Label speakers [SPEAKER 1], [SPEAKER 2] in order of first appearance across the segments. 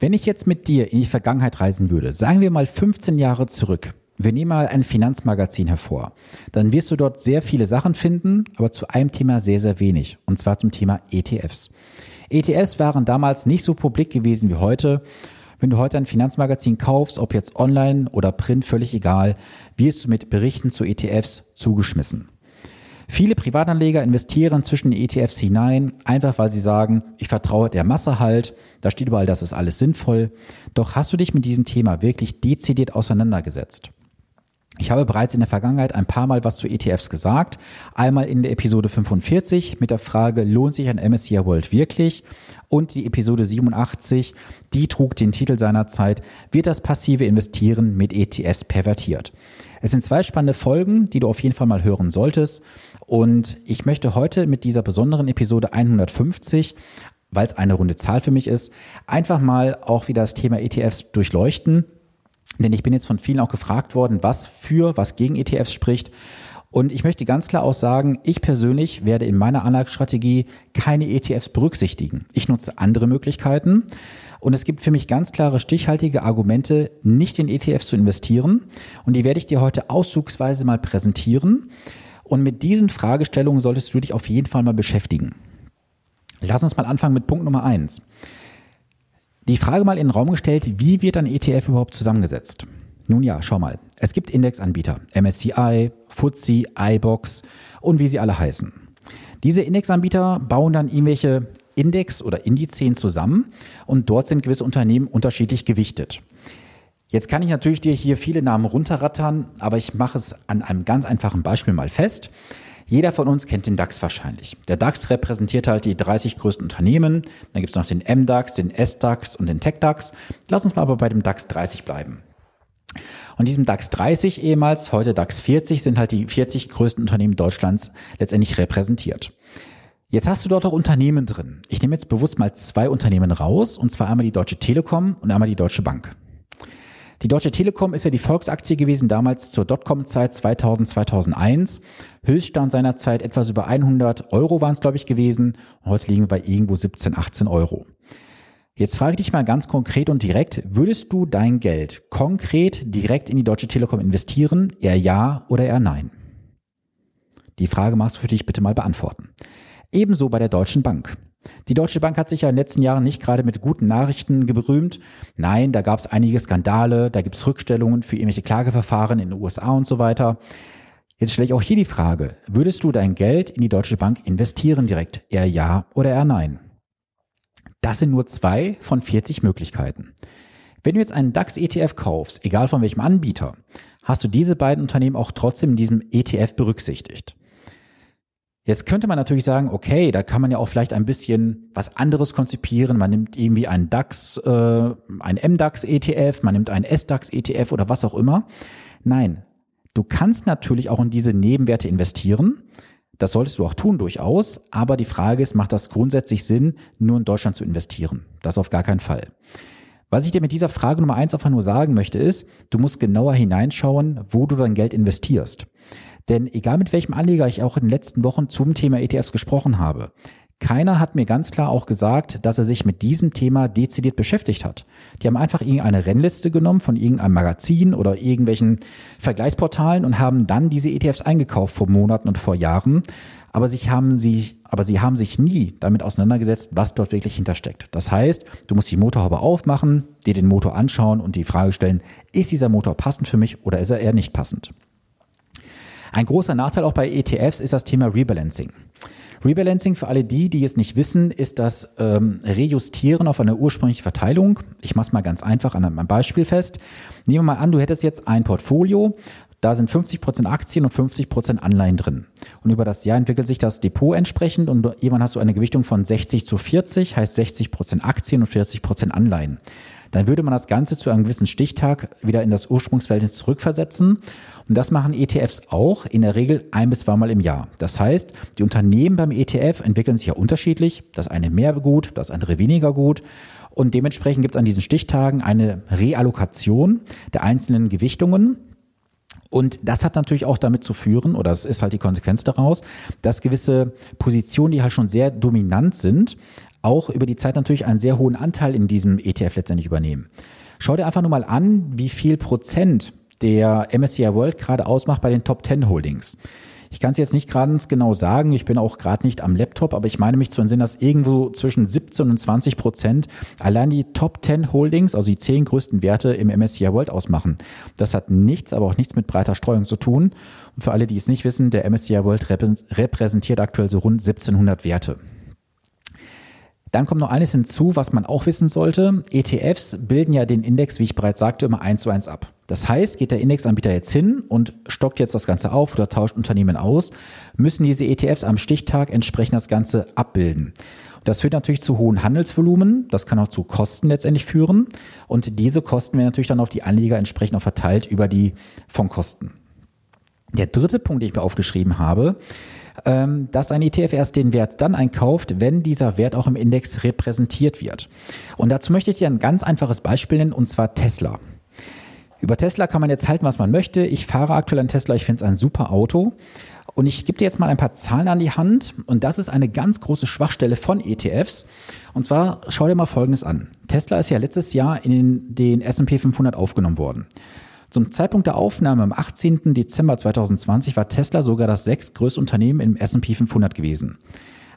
[SPEAKER 1] Wenn ich jetzt mit dir in die Vergangenheit reisen würde, sagen wir mal 15 Jahre zurück, wir nehmen mal ein Finanzmagazin hervor, dann wirst du dort sehr viele Sachen finden, aber zu einem Thema sehr, sehr wenig, und zwar zum Thema ETFs. ETFs waren damals nicht so publik gewesen wie heute. Wenn du heute ein Finanzmagazin kaufst, ob jetzt online oder print, völlig egal, wirst du mit Berichten zu ETFs zugeschmissen. Viele Privatanleger investieren zwischen ETFs hinein, einfach weil sie sagen, ich vertraue der Masse halt, da steht überall, das ist alles sinnvoll. Doch hast du dich mit diesem Thema wirklich dezidiert auseinandergesetzt? Ich habe bereits in der Vergangenheit ein paar Mal was zu ETFs gesagt. Einmal in der Episode 45 mit der Frage, lohnt sich ein MSCI World wirklich? Und die Episode 87, die trug den Titel seiner Zeit, wird das passive Investieren mit ETFs pervertiert? Es sind zwei spannende Folgen, die du auf jeden Fall mal hören solltest. Und ich möchte heute mit dieser besonderen Episode 150 weil es eine runde Zahl für mich ist, einfach mal auch wieder das Thema ETFs durchleuchten denn ich bin jetzt von vielen auch gefragt worden, was für, was gegen ETFs spricht. Und ich möchte ganz klar auch sagen, ich persönlich werde in meiner Anlagestrategie keine ETFs berücksichtigen. Ich nutze andere Möglichkeiten. Und es gibt für mich ganz klare, stichhaltige Argumente, nicht in ETFs zu investieren. Und die werde ich dir heute auszugsweise mal präsentieren. Und mit diesen Fragestellungen solltest du dich auf jeden Fall mal beschäftigen. Lass uns mal anfangen mit Punkt Nummer eins die Frage mal in den Raum gestellt, wie wird ein ETF überhaupt zusammengesetzt? Nun ja, schau mal. Es gibt Indexanbieter, MSCI, FTSE, iBox und wie sie alle heißen. Diese Indexanbieter bauen dann irgendwelche Index- oder Indizien zusammen und dort sind gewisse Unternehmen unterschiedlich gewichtet. Jetzt kann ich natürlich dir hier viele Namen runterrattern, aber ich mache es an einem ganz einfachen Beispiel mal fest. Jeder von uns kennt den DAX wahrscheinlich. Der DAX repräsentiert halt die 30 größten Unternehmen. Dann gibt es noch den MDAX, den SDAX und den TechDAX. Lass uns mal aber bei dem DAX 30 bleiben. Und diesem DAX 30 ehemals, heute DAX 40, sind halt die 40 größten Unternehmen Deutschlands letztendlich repräsentiert. Jetzt hast du dort auch Unternehmen drin. Ich nehme jetzt bewusst mal zwei Unternehmen raus, und zwar einmal die Deutsche Telekom und einmal die Deutsche Bank. Die Deutsche Telekom ist ja die Volksaktie gewesen, damals zur Dotcom-Zeit 2000, 2001. Höchststand seiner Zeit etwas über 100 Euro waren es, glaube ich, gewesen. Heute liegen wir bei irgendwo 17, 18 Euro. Jetzt frage ich dich mal ganz konkret und direkt, würdest du dein Geld konkret direkt in die Deutsche Telekom investieren? Eher ja oder eher nein? Die Frage machst du für dich bitte mal beantworten. Ebenso bei der Deutschen Bank. Die Deutsche Bank hat sich ja in den letzten Jahren nicht gerade mit guten Nachrichten geberühmt. Nein, da gab es einige Skandale, da gibt es Rückstellungen für irgendwelche Klageverfahren in den USA und so weiter. Jetzt stelle ich auch hier die Frage, würdest du dein Geld in die Deutsche Bank investieren direkt? Eher ja oder eher nein? Das sind nur zwei von 40 Möglichkeiten. Wenn du jetzt einen DAX-ETF kaufst, egal von welchem Anbieter, hast du diese beiden Unternehmen auch trotzdem in diesem ETF berücksichtigt. Jetzt könnte man natürlich sagen, okay, da kann man ja auch vielleicht ein bisschen was anderes konzipieren. Man nimmt irgendwie einen DAX, äh, ein MDAX-ETF, man nimmt einen SDAX-ETF oder was auch immer. Nein, du kannst natürlich auch in diese Nebenwerte investieren. Das solltest du auch tun durchaus. Aber die Frage ist, macht das grundsätzlich Sinn, nur in Deutschland zu investieren? Das auf gar keinen Fall. Was ich dir mit dieser Frage Nummer eins einfach nur sagen möchte, ist, du musst genauer hineinschauen, wo du dein Geld investierst. Denn egal mit welchem Anleger ich auch in den letzten Wochen zum Thema ETFs gesprochen habe, keiner hat mir ganz klar auch gesagt, dass er sich mit diesem Thema dezidiert beschäftigt hat. Die haben einfach irgendeine Rennliste genommen von irgendeinem Magazin oder irgendwelchen Vergleichsportalen und haben dann diese ETFs eingekauft vor Monaten und vor Jahren. Aber, sich haben sie, aber sie haben sich nie damit auseinandergesetzt, was dort wirklich hintersteckt. Das heißt, du musst die Motorhaube aufmachen, dir den Motor anschauen und die Frage stellen, ist dieser Motor passend für mich oder ist er eher nicht passend? Ein großer Nachteil auch bei ETFs ist das Thema Rebalancing. Rebalancing für alle die, die es nicht wissen, ist das ähm, Rejustieren auf eine ursprüngliche Verteilung. Ich mache es mal ganz einfach an einem Beispiel fest. Nehmen wir mal an, du hättest jetzt ein Portfolio, da sind 50% Aktien und 50% Anleihen drin. Und über das Jahr entwickelt sich das Depot entsprechend und irgendwann hast du eine Gewichtung von 60 zu 40, heißt 60% Aktien und 40% Anleihen dann würde man das Ganze zu einem gewissen Stichtag wieder in das Ursprungsverhältnis zurückversetzen. Und das machen ETFs auch in der Regel ein bis zweimal im Jahr. Das heißt, die Unternehmen beim ETF entwickeln sich ja unterschiedlich. Das eine mehr gut, das andere weniger gut. Und dementsprechend gibt es an diesen Stichtagen eine Reallokation der einzelnen Gewichtungen. Und das hat natürlich auch damit zu führen, oder das ist halt die Konsequenz daraus, dass gewisse Positionen, die halt schon sehr dominant sind, auch über die Zeit natürlich einen sehr hohen Anteil in diesem ETF letztendlich übernehmen. Schau dir einfach nur mal an, wie viel Prozent der MSCI World gerade ausmacht bei den Top 10 Holdings. Ich kann es jetzt nicht gerade genau sagen, ich bin auch gerade nicht am Laptop, aber ich meine mich zu entsinnen, dass irgendwo zwischen 17 und 20 Prozent allein die Top 10 Holdings, also die zehn größten Werte im MSCI World ausmachen. Das hat nichts, aber auch nichts mit breiter Streuung zu tun. Und für alle, die es nicht wissen, der MSCI World repräsentiert aktuell so rund 1700 Werte. Dann kommt noch eines hinzu, was man auch wissen sollte. ETFs bilden ja den Index, wie ich bereits sagte, immer eins zu eins ab. Das heißt, geht der Indexanbieter jetzt hin und stockt jetzt das Ganze auf oder tauscht Unternehmen aus, müssen diese ETFs am Stichtag entsprechend das Ganze abbilden. Das führt natürlich zu hohen Handelsvolumen, das kann auch zu Kosten letztendlich führen und diese Kosten werden natürlich dann auf die Anleger entsprechend auch verteilt über die Fondkosten. Der dritte Punkt, den ich mir aufgeschrieben habe, dass ein ETF erst den Wert dann einkauft, wenn dieser Wert auch im Index repräsentiert wird. Und dazu möchte ich dir ein ganz einfaches Beispiel nennen, und zwar Tesla. Über Tesla kann man jetzt halten, was man möchte. Ich fahre aktuell ein Tesla, ich finde es ein super Auto. Und ich gebe dir jetzt mal ein paar Zahlen an die Hand. Und das ist eine ganz große Schwachstelle von ETFs. Und zwar schau dir mal Folgendes an. Tesla ist ja letztes Jahr in den S&P 500 aufgenommen worden. Zum Zeitpunkt der Aufnahme am 18. Dezember 2020 war Tesla sogar das sechstgrößte Unternehmen im S&P 500 gewesen.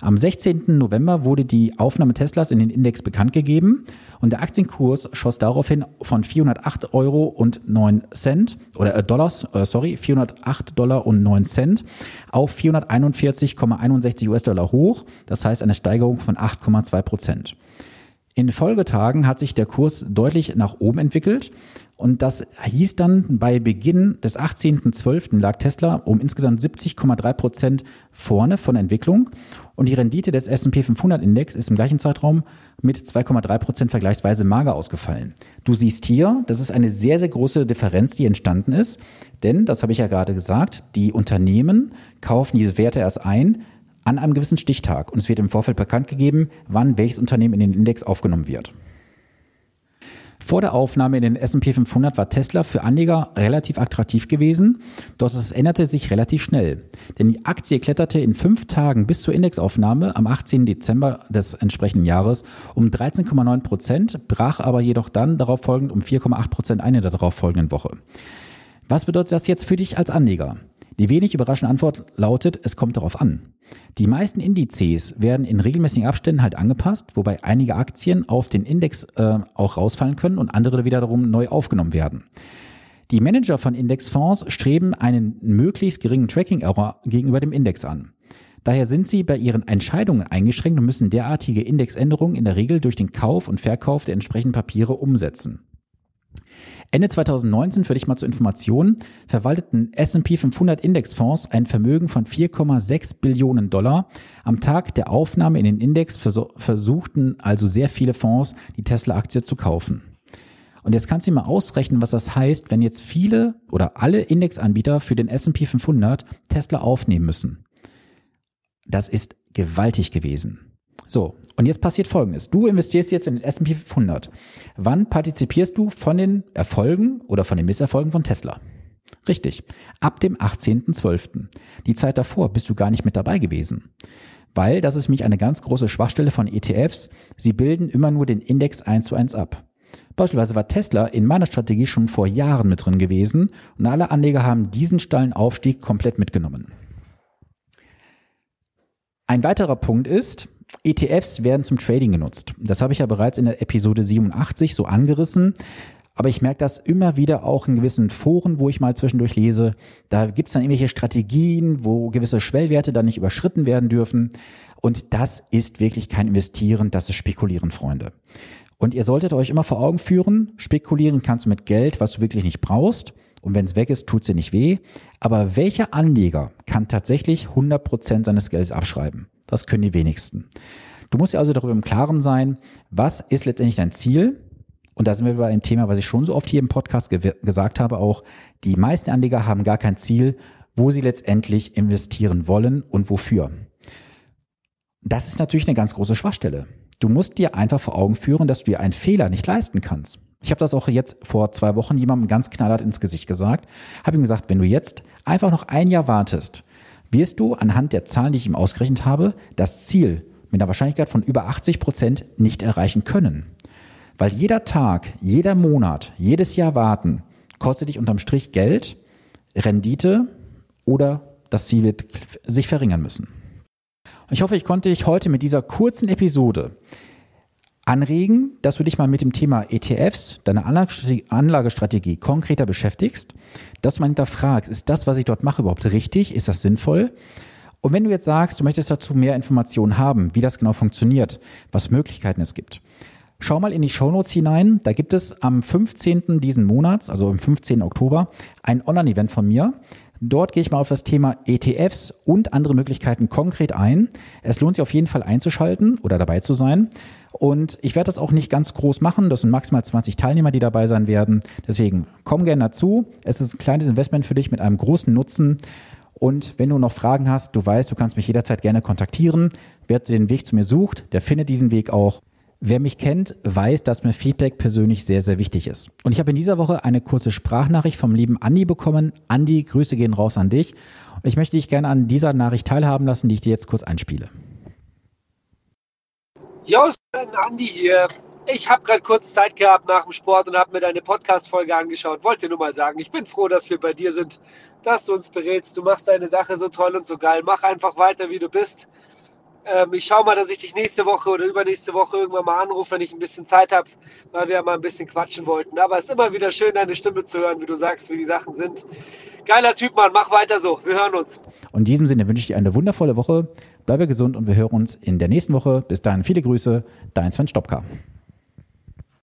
[SPEAKER 1] Am 16. November wurde die Aufnahme Teslas in den Index bekannt gegeben und der Aktienkurs schoss daraufhin von 408 Euro und 9 Cent oder äh, Dollars, äh, sorry, 408 Dollar und 9 Cent auf 441,61 US-Dollar hoch. Das heißt eine Steigerung von 8,2 Prozent. In Folgetagen hat sich der Kurs deutlich nach oben entwickelt und das hieß dann, bei Beginn des 18.12. lag Tesla um insgesamt 70,3 Prozent vorne von der Entwicklung und die Rendite des S&P 500 Index ist im gleichen Zeitraum mit 2,3 Prozent vergleichsweise mager ausgefallen. Du siehst hier, das ist eine sehr, sehr große Differenz, die entstanden ist, denn, das habe ich ja gerade gesagt, die Unternehmen kaufen diese Werte erst ein, an einem gewissen Stichtag und es wird im Vorfeld bekannt gegeben, wann welches Unternehmen in den Index aufgenommen wird. Vor der Aufnahme in den S&P 500 war Tesla für Anleger relativ attraktiv gewesen, doch das änderte sich relativ schnell. Denn die Aktie kletterte in fünf Tagen bis zur Indexaufnahme am 18. Dezember des entsprechenden Jahres um 13,9 Prozent, brach aber jedoch dann darauf folgend um 4,8 Prozent eine der darauf folgenden Woche. Was bedeutet das jetzt für dich als Anleger? Die wenig überraschende Antwort lautet, es kommt darauf an. Die meisten Indizes werden in regelmäßigen Abständen halt angepasst, wobei einige Aktien auf den Index äh, auch rausfallen können und andere wiederum neu aufgenommen werden. Die Manager von Indexfonds streben einen möglichst geringen Tracking-Error gegenüber dem Index an. Daher sind sie bei ihren Entscheidungen eingeschränkt und müssen derartige Indexänderungen in der Regel durch den Kauf und Verkauf der entsprechenden Papiere umsetzen. Ende 2019, für dich mal zur Information, verwalteten S&P 500 Indexfonds ein Vermögen von 4,6 Billionen Dollar. Am Tag der Aufnahme in den Index versuchten also sehr viele Fonds, die Tesla-Aktie zu kaufen. Und jetzt kannst du dir mal ausrechnen, was das heißt, wenn jetzt viele oder alle Indexanbieter für den S&P 500 Tesla aufnehmen müssen. Das ist gewaltig gewesen. So, und jetzt passiert Folgendes. Du investierst jetzt in den S&P 500. Wann partizipierst du von den Erfolgen oder von den Misserfolgen von Tesla? Richtig, ab dem 18.12. Die Zeit davor bist du gar nicht mit dabei gewesen. Weil, das ist mich eine ganz große Schwachstelle von ETFs, sie bilden immer nur den Index 1 zu 1 ab. Beispielsweise war Tesla in meiner Strategie schon vor Jahren mit drin gewesen und alle Anleger haben diesen steilen Aufstieg komplett mitgenommen. Ein weiterer Punkt ist, ETFs werden zum Trading genutzt. Das habe ich ja bereits in der Episode 87 so angerissen. Aber ich merke das immer wieder auch in gewissen Foren, wo ich mal zwischendurch lese. Da gibt es dann irgendwelche Strategien, wo gewisse Schwellwerte dann nicht überschritten werden dürfen. Und das ist wirklich kein Investieren, das ist Spekulieren, Freunde. Und ihr solltet euch immer vor Augen führen, spekulieren kannst du mit Geld, was du wirklich nicht brauchst. Und wenn es weg ist, tut es dir nicht weh. Aber welcher Anleger kann tatsächlich 100% seines Geldes abschreiben? Das können die wenigsten. Du musst dir also darüber im Klaren sein, was ist letztendlich dein Ziel? Und da sind wir bei einem Thema, was ich schon so oft hier im Podcast ge gesagt habe, auch die meisten Anleger haben gar kein Ziel, wo sie letztendlich investieren wollen und wofür. Das ist natürlich eine ganz große Schwachstelle. Du musst dir einfach vor Augen führen, dass du dir einen Fehler nicht leisten kannst. Ich habe das auch jetzt vor zwei Wochen jemandem ganz knallhart ins Gesicht gesagt. Habe ihm gesagt, wenn du jetzt einfach noch ein Jahr wartest, wirst du anhand der Zahlen, die ich ihm ausgerechnet habe, das Ziel mit einer Wahrscheinlichkeit von über 80 Prozent nicht erreichen können. Weil jeder Tag, jeder Monat, jedes Jahr warten kostet dich unterm Strich Geld, Rendite oder das Ziel wird sich verringern müssen. Ich hoffe, ich konnte dich heute mit dieser kurzen Episode anregen, dass du dich mal mit dem Thema ETFs, deiner Anlagestrategie konkreter beschäftigst, dass du mal hinterfragst, ist das, was ich dort mache, überhaupt richtig? Ist das sinnvoll? Und wenn du jetzt sagst, du möchtest dazu mehr Informationen haben, wie das genau funktioniert, was Möglichkeiten es gibt, schau mal in die Shownotes hinein. Da gibt es am 15. diesen Monats, also am 15. Oktober, ein Online-Event von mir. Dort gehe ich mal auf das Thema ETFs und andere Möglichkeiten konkret ein. Es lohnt sich auf jeden Fall einzuschalten oder dabei zu sein. Und ich werde das auch nicht ganz groß machen. Das sind maximal 20 Teilnehmer, die dabei sein werden. Deswegen komm gerne dazu. Es ist ein kleines Investment für dich mit einem großen Nutzen. Und wenn du noch Fragen hast, du weißt, du kannst mich jederzeit gerne kontaktieren. Wer den Weg zu mir sucht, der findet diesen Weg auch. Wer mich kennt, weiß, dass mir Feedback persönlich sehr, sehr wichtig ist. Und ich habe in dieser Woche eine kurze Sprachnachricht vom lieben Andi bekommen. Andi, Grüße gehen raus an dich. Und ich möchte dich gerne an dieser Nachricht teilhaben lassen, die ich dir jetzt kurz einspiele.
[SPEAKER 2] Jo, Andi hier. Ich habe gerade kurz Zeit gehabt nach dem Sport und habe mir deine Podcast-Folge angeschaut. Wollte nur mal sagen, ich bin froh, dass wir bei dir sind, dass du uns berätst. Du machst deine Sache so toll und so geil. Mach einfach weiter, wie du bist. Ähm, ich schaue mal, dass ich dich nächste Woche oder übernächste Woche irgendwann mal anrufe, wenn ich ein bisschen Zeit habe, weil wir ja mal ein bisschen quatschen wollten. Aber es ist immer wieder schön, deine Stimme zu hören, wie du sagst, wie die Sachen sind. Geiler Typ, Mann. Mach weiter so. Wir hören uns.
[SPEAKER 1] Und in diesem Sinne wünsche ich dir eine wundervolle Woche. Bleibe gesund und wir hören uns in der nächsten Woche. Bis dahin viele Grüße. Dein Sven Stopka.